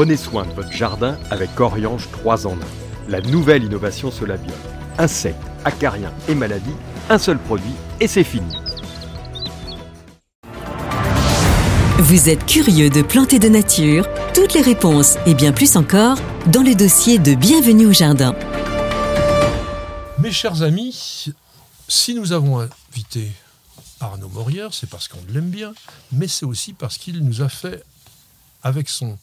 Prenez soin de votre jardin avec Oriange 3 en 1. La nouvelle innovation Solabium. Insectes, acariens et maladies, un seul produit et c'est fini. Vous êtes curieux de planter de nature? Toutes les réponses et bien plus encore dans le dossier de Bienvenue au Jardin. Mes chers amis, si nous avons invité Arnaud Morière, c'est parce qu'on l'aime bien, mais c'est aussi parce qu'il nous a fait, avec son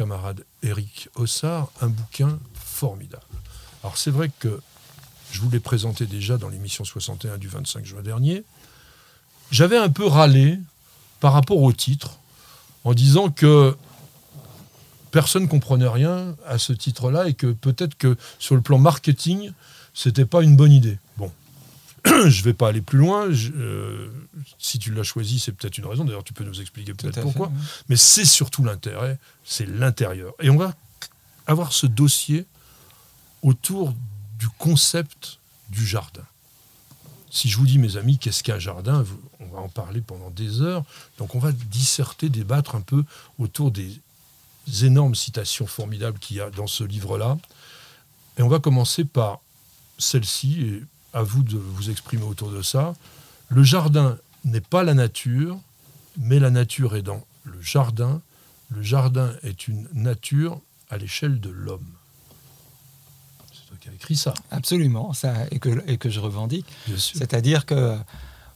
camarade Eric Ossard, un bouquin formidable. Alors c'est vrai que je vous l'ai présenté déjà dans l'émission 61 du 25 juin dernier. J'avais un peu râlé par rapport au titre, en disant que personne ne comprenait rien à ce titre-là et que peut-être que sur le plan marketing, c'était pas une bonne idée. Je vais pas aller plus loin. Euh, si tu l'as choisi, c'est peut-être une raison. D'ailleurs, tu peux nous expliquer peut-être pourquoi. Mais c'est surtout l'intérêt, c'est l'intérieur. Et on va avoir ce dossier autour du concept du jardin. Si je vous dis, mes amis, qu'est-ce qu'un jardin On va en parler pendant des heures. Donc on va disserter, débattre un peu autour des énormes citations formidables qu'il y a dans ce livre-là. Et on va commencer par celle-ci, et à vous de vous exprimer autour de ça. Le jardin n'est pas la nature, mais la nature est dans le jardin. Le jardin est une nature à l'échelle de l'homme. C'est toi qui as écrit ça. Absolument, ça, et, que, et que je revendique. C'est-à-dire que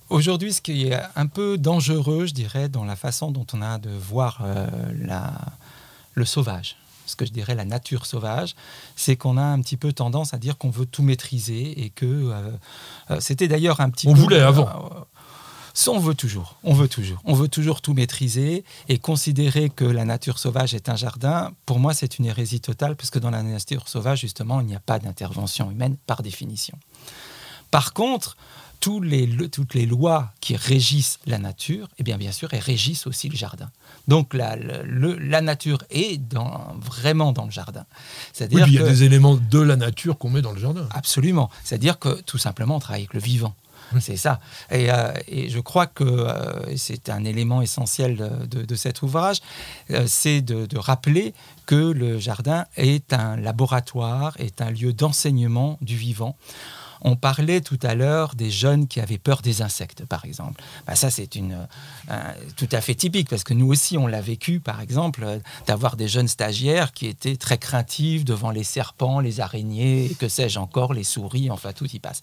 aujourd'hui, ce qui est un peu dangereux, je dirais, dans la façon dont on a de voir euh, la, le sauvage, ce que je dirais la nature sauvage, c'est qu'on a un petit peu tendance à dire qu'on veut tout maîtriser et que euh, euh, c'était d'ailleurs un petit on voulait avant. Ça, on veut toujours, on veut toujours, on veut toujours tout maîtriser et considérer que la nature sauvage est un jardin. Pour moi, c'est une hérésie totale parce que dans la nature sauvage, justement, il n'y a pas d'intervention humaine par définition. Par contre, les, toutes les lois qui régissent la nature, eh bien, bien sûr, elles régissent aussi le jardin. Donc la, la nature est dans, vraiment dans le jardin. C'est-à-dire il y a des éléments de la nature qu'on met dans le jardin. Absolument. C'est-à-dire que tout simplement, on travaille avec le vivant. C'est ça. Et, euh, et, je crois que euh, c'est un élément essentiel de, de, cet ouvrage, euh, c'est de, de, rappeler que le jardin est un laboratoire, est un lieu d'enseignement du vivant. On parlait tout à l'heure des jeunes qui avaient peur des insectes, par exemple. Bah, ça, c'est une tout à fait typique parce que nous aussi, on l'a vécu, par exemple, euh, d'avoir des jeunes stagiaires qui étaient très craintifs devant les serpents, les araignées, que sais-je encore, les souris, enfin tout y passe.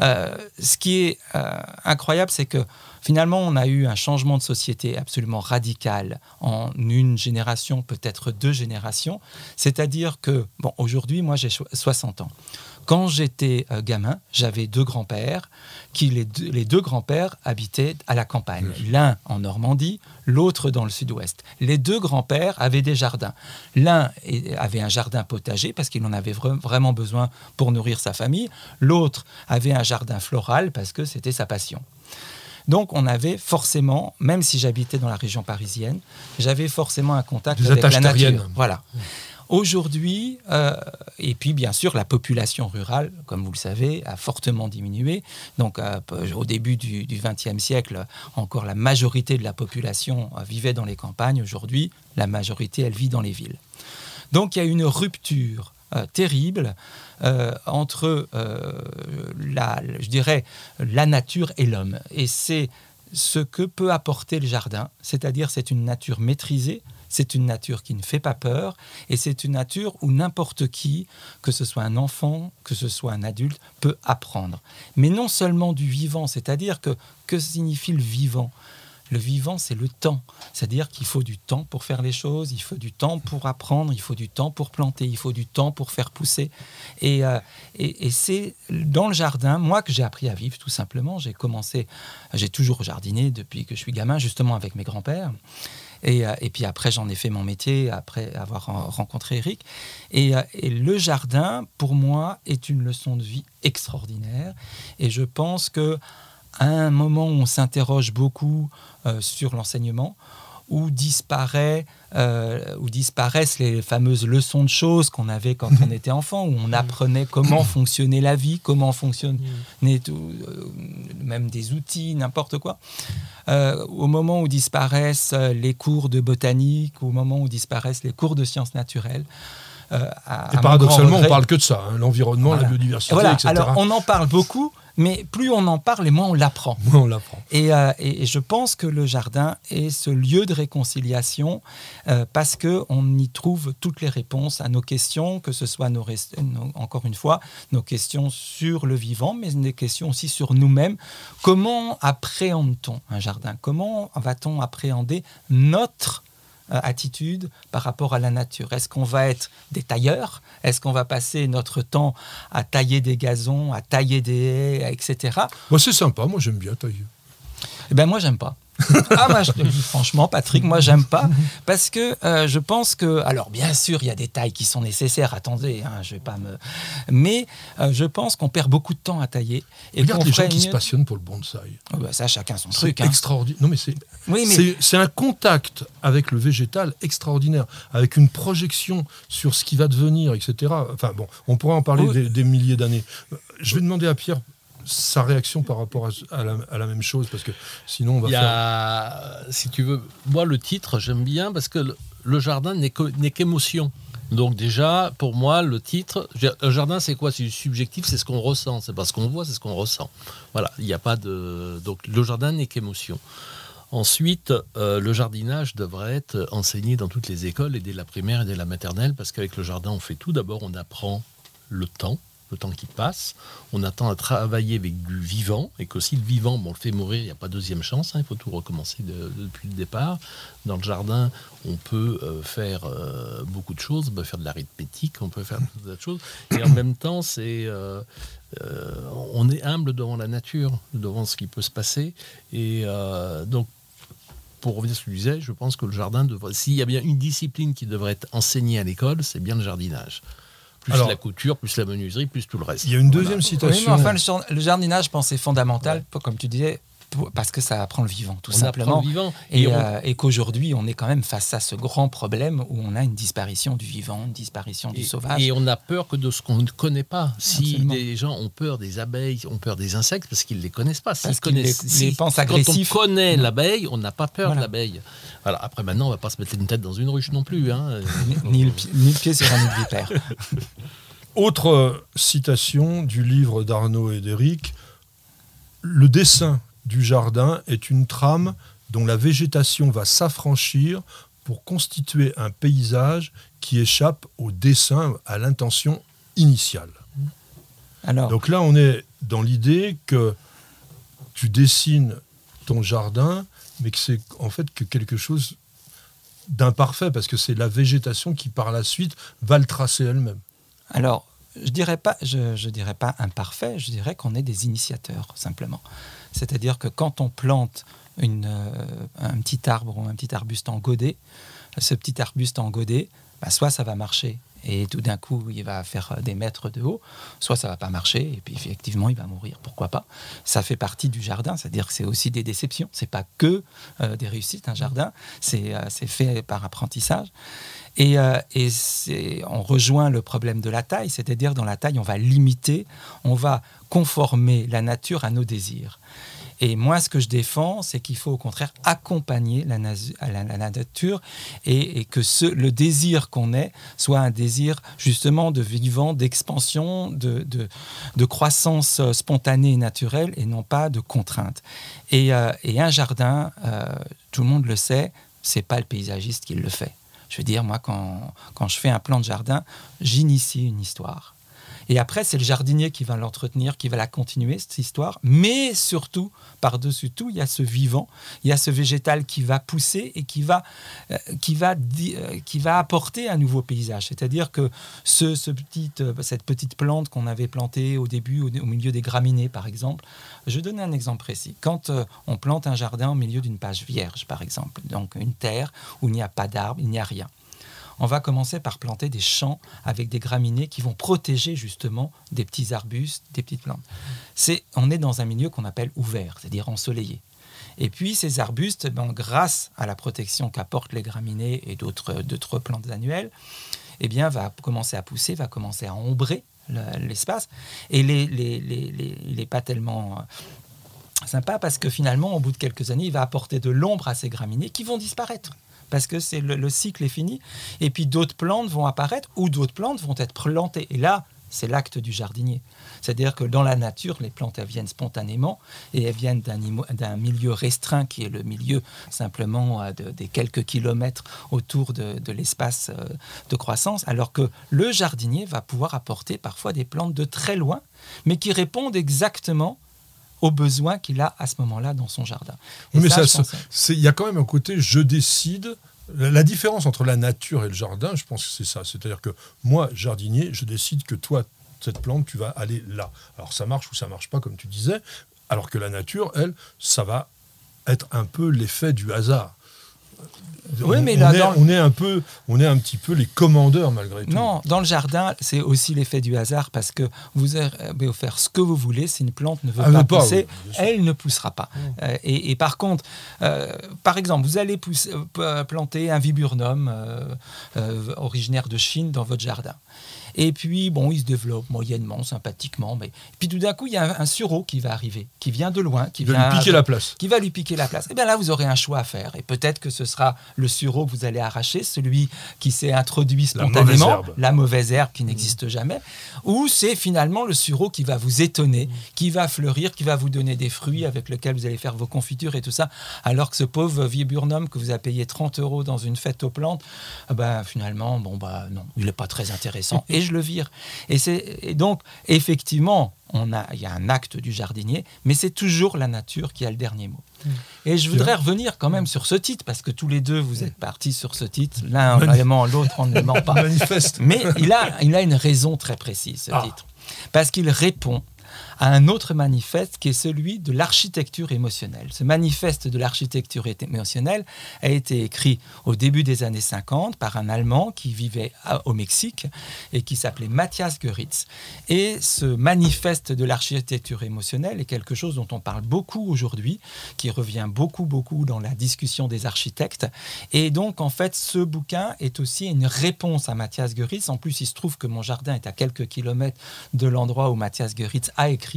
Euh, ce qui est euh, incroyable, c'est que finalement, on a eu un changement de société absolument radical en une génération, peut-être deux générations. C'est-à-dire que, bon, aujourd'hui, moi, j'ai 60 ans. Quand j'étais euh, gamin, j'avais deux grands-pères, qui les deux, grands-pères habitaient à la campagne, l'un en Normandie, l'autre dans le sud-ouest. Les deux grands-pères avaient des jardins. L'un avait un jardin potager parce qu'il en avait vraiment besoin pour nourrir sa famille, l'autre avait un jardin floral parce que c'était sa passion. Donc on avait forcément, même si j'habitais dans la région parisienne, j'avais forcément un contact avec la nature. Voilà. Aujourd'hui, euh, et puis bien sûr, la population rurale, comme vous le savez, a fortement diminué. Donc euh, au début du XXe siècle, encore la majorité de la population euh, vivait dans les campagnes. Aujourd'hui, la majorité, elle vit dans les villes. Donc il y a une rupture terrible entre, la, je dirais, la nature et l'homme. Et c'est ce que peut apporter le jardin, c'est-à-dire c'est une nature maîtrisée, c'est une nature qui ne fait pas peur et c'est une nature où n'importe qui, que ce soit un enfant, que ce soit un adulte, peut apprendre. Mais non seulement du vivant, c'est-à-dire que que signifie le vivant? Le vivant, c'est le temps. C'est-à-dire qu'il faut du temps pour faire les choses, il faut du temps pour apprendre, il faut du temps pour planter, il faut du temps pour faire pousser. Et, euh, et, c'est dans le jardin, moi, que j'ai appris à vivre, tout simplement. J'ai commencé, j'ai toujours jardiné depuis que je suis gamin, justement avec mes grands-pères. Euh, et, puis après, j'en ai fait mon métier après avoir rencontré Eric. Et, euh, et, le jardin, pour moi, est une leçon de vie extraordinaire. Et je pense que à un moment où on s'interroge beaucoup euh, sur l'enseignement, où, disparaît, euh, où disparaissent les fameuses leçons de choses qu'on avait quand on était enfant, où on apprenait comment fonctionnait la vie, comment fonctionnait tout, euh, même des outils, n'importe quoi. Euh, au moment où disparaissent les cours de botanique, au moment où disparaissent les cours de sciences naturelles, et paradoxalement, on parle que de ça, hein, l'environnement, la biodiversité, etc. Alors, on en parle beaucoup, mais plus on en parle et moins on l'apprend. on l'apprend. Euh, et, je pense que le jardin est ce lieu de réconciliation euh, parce que on y trouve toutes les réponses à nos questions, que ce soit nos, encore une fois nos questions sur le vivant, mais des questions aussi sur nous-mêmes. Comment appréhende-t-on un jardin? Comment va-t-on appréhender notre attitude par rapport à la nature Est-ce qu'on va être des tailleurs? Est-ce qu'on va passer notre temps à tailler des gazons, à tailler des haies, etc. Moi, c'est sympa. Moi, j'aime bien tailler. Eh ben, moi, j'aime pas ah, moi, je franchement, Patrick, moi, j'aime pas. Parce que euh, je pense que. Alors, bien sûr, il y a des tailles qui sont nécessaires. Attendez, hein, je vais pas me. Mais euh, je pense qu'on perd beaucoup de temps à tailler. Et Regarde les gens qui se passionnent pour le bonsaï. Oh, bah, ça, chacun son truc. C'est hein. extraordinaire. Non, mais c'est. Oui, mais... C'est un contact avec le végétal extraordinaire, avec une projection sur ce qui va devenir, etc. Enfin, bon, on pourrait en parler des milliers d'années. Je vais demander à Pierre sa réaction par rapport à, la, même chose Parce que sinon, on va Il y a, Si tu veux, moi, le titre, j'aime bien parce que le, jardin n'est qu'émotion. Donc déjà, pour moi, le titre, le jardin, c'est quoi? C'est du subjectif, c'est ce qu'on ressent. C'est pas ce qu'on voit, c'est ce qu'on ressent. Voilà, il n'y a pas de... Donc le jardin n'est qu'émotion. Ensuite, euh, le jardinage devrait être enseigné dans toutes les écoles, et dès la primaire et dès la maternelle, parce qu'avec le jardin, on fait tout. D'abord, on apprend le temps, le temps qui passe. On attend à travailler avec du vivant et que si le vivant, bon, on le fait mourir, il n'y a pas deuxième chance. Hein, il faut tout recommencer depuis le départ. Dans le jardin, on peut euh, faire euh, beaucoup de choses. On peut faire de l'arithmétique, on peut faire d'autres choses. Et en même temps, c'est on est humble devant la nature, devant ce qui peut se passer. Et donc, pour revenir à ce que je disais, je pense que le jardin devrait. S'il y a bien une discipline qui devrait être enseignée à l'école, c'est bien le jardinage plus la couture, plus la menuiserie, plus tout le reste. Il y a une deuxième citation. enfin, le, jardinage, je pense, est fondamental, comme tu disais, parce que ça apprend le vivant, tout simplement. Le vivant. Euh, et, qu'aujourd'hui, on est quand même face à ce grand problème où on a une disparition du vivant, une disparition du sauvage. Et on a peur que de ce qu'on ne connaît pas. Si les gens ont peur des abeilles, ont peur des insectes, parce qu'ils ne les connaissent pas. Parce qu'ils les, pensent agressifs. Quand on connaît l'abeille, on n'a pas peur de l'abeille. Voilà. Après, maintenant, on ne va pas se mettre une tête dans une ruche non plus. Hein. ni, le, ni, le, pied sur un nid vipère. Autre citation du livre d'Arnaud et d'Éric, le dessin du jardin est une trame dont la végétation va s'affranchir pour constituer un paysage qui échappe au dessin, à l'intention initiale. Alors, Donc là, on est dans l'idée que tu dessines ton jardin, mais que c'est en fait que quelque chose d'imparfait, parce que c'est la végétation qui, par la suite, va le tracer elle-même. Alors, je dirais pas, je, dirais pas imparfait, je dirais qu'on est des initiateurs simplement. C'est-à-dire que quand on plante une, euh, un petit arbre ou un petit arbuste en godet, ce petit arbuste en godet, bah, soit ça va marcher et tout d'un coup il va faire des mètres de haut, soit ça va pas marcher et puis effectivement il va mourir. Pourquoi pas? Ça fait partie du jardin, c'est-à-dire que c'est aussi des déceptions. C'est pas que euh, des réussites un jardin, c'est euh, fait par apprentissage. Et, euh, on rejoint le problème de la taille, c'est-à-dire dans la taille, on va limiter, on va conformer la nature à nos désirs. Et moi, ce que je défends, c'est qu'il faut au contraire accompagner la, nature et, que le désir qu'on ait soit un désir justement de vivant, d'expansion, de, croissance spontanée et naturelle et non pas de contrainte. Et, euh, un jardin, euh, tout le monde le sait, c'est pas le paysagiste qui le fait. Je veux dire, moi, quand je fais un plan de jardin, j'initie une histoire. Et après, c'est le jardinier qui va l'entretenir, qui va la continuer, cette histoire. Mais surtout, par-dessus tout, il y a ce vivant, il y a ce végétal qui va pousser et qui va, euh, qui va, euh, qui va apporter un nouveau paysage. C'est-à-dire que ce, euh, cette petite plante qu'on avait plantée au début, au, milieu des graminées, par exemple, je donne un exemple précis. Quand on plante un jardin au milieu d'une page vierge, par exemple, donc une terre où il n'y a pas d'arbres, il n'y a rien on va commencer par planter des champs avec des graminées qui vont protéger justement des petits arbustes, des petites plantes. C'est, on est dans un milieu qu'on appelle ouvert, c'est-à-dire ensoleillé. Et puis ces arbustes, ben, grâce à la protection qu'apportent les graminées et d'autres plantes annuelles, eh bien, va commencer à pousser, va commencer à ombrer l'espace. Et les, il n'est pas tellement euh, sympa parce que finalement, au bout de quelques années, il va apporter de l'ombre à ces graminées qui vont disparaître parce que c'est le, cycle est fini. Et puis d'autres plantes vont apparaître ou d'autres plantes vont être plantées. Et là, c'est l'acte du jardinier. C'est-à-dire que dans la nature, les plantes, elles viennent spontanément et elles viennent d'un milieu restreint qui est le milieu simplement euh, des quelques kilomètres autour de, l'espace euh, de croissance, alors que le jardinier va pouvoir apporter parfois des plantes de très loin, mais qui répondent exactement aux besoins qu'il a à ce moment-là dans son jardin. mais il y a quand même un côté je décide. La différence entre la nature et le jardin, je pense que c'est ça. C'est-à-dire que moi, jardinier, je décide que toi, cette plante, tu vas aller là. Alors ça marche ou ça marche pas, comme tu disais, alors que la nature, elle, ça va être un peu l'effet du hasard. Oui, mais on, là, est, on, est, un peu, on est un petit peu les commandeurs malgré tout. Non, dans le jardin, c'est aussi l'effet du hasard parce que vous avez faire ce que vous voulez. Si une plante ne veut pas, pousser, elle ne poussera pas. Euh, et, par contre, euh, par exemple, vous allez pousser, euh, planter un viburnum originaire de Chine dans votre jardin. Et puis, bon, il se développe moyennement, sympathiquement. Mais... puis tout d'un coup, il y a un, sureau qui va arriver, qui vient de loin, qui, va lui piquer la place. Qui va lui piquer la place. Et bien là, vous aurez un choix à faire. Et peut-être que ce sera le sureau que vous allez arracher, celui qui s'est introduit spontanément, la mauvaise herbe, qui n'existe mmh. jamais, ou c'est finalement le sureau qui va vous étonner, mmh. qui va fleurir, qui va vous donner des fruits avec lesquels vous allez faire vos confitures et tout ça, alors que ce pauvre viburnum que vous avez payé 30 euros dans une fête aux plantes, ben, finalement, bon, bah non, il n'est pas très intéressant. Et le vire. Et, c'est, donc, effectivement, on a, il y a un acte du jardinier, mais c'est toujours la nature qui a le dernier mot. Mm. Et je voudrais revenir quand même sur ce titre, parce que tous les deux, vous êtes partis sur ce titre. L'un vraiment, l'autre, ment pas. Manifeste. Mais il a, il a une raison très précise, ce ah. titre. Parce qu'il répond à un autre manifeste qui est celui de l'architecture émotionnelle. Ce manifeste de l'architecture émotionnelle a été écrit au début des années 50 par un Allemand qui vivait au Mexique et qui s'appelait Matthias Goeritz. Et ce manifeste de l'architecture émotionnelle est quelque chose dont on parle beaucoup aujourd'hui, qui revient beaucoup, beaucoup dans la discussion des architectes. Et donc, en fait, ce bouquin est aussi une réponse à Matthias Goeritz. En plus, il se trouve que mon jardin est à quelques kilomètres de l'endroit où Matthias Goeritz a écrit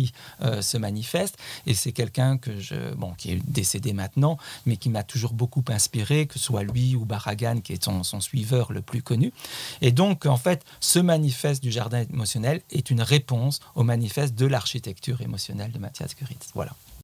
euh, ce manifeste. Et c'est quelqu'un que je, bon, qui est décédé maintenant, mais qui m'a toujours beaucoup inspiré, que soit lui ou Barragan, qui est son, suiveur le plus connu. Et donc, en fait, ce manifeste du jardin émotionnel est une réponse au manifeste de l'architecture émotionnelle de Matthias Goeritz. Voilà.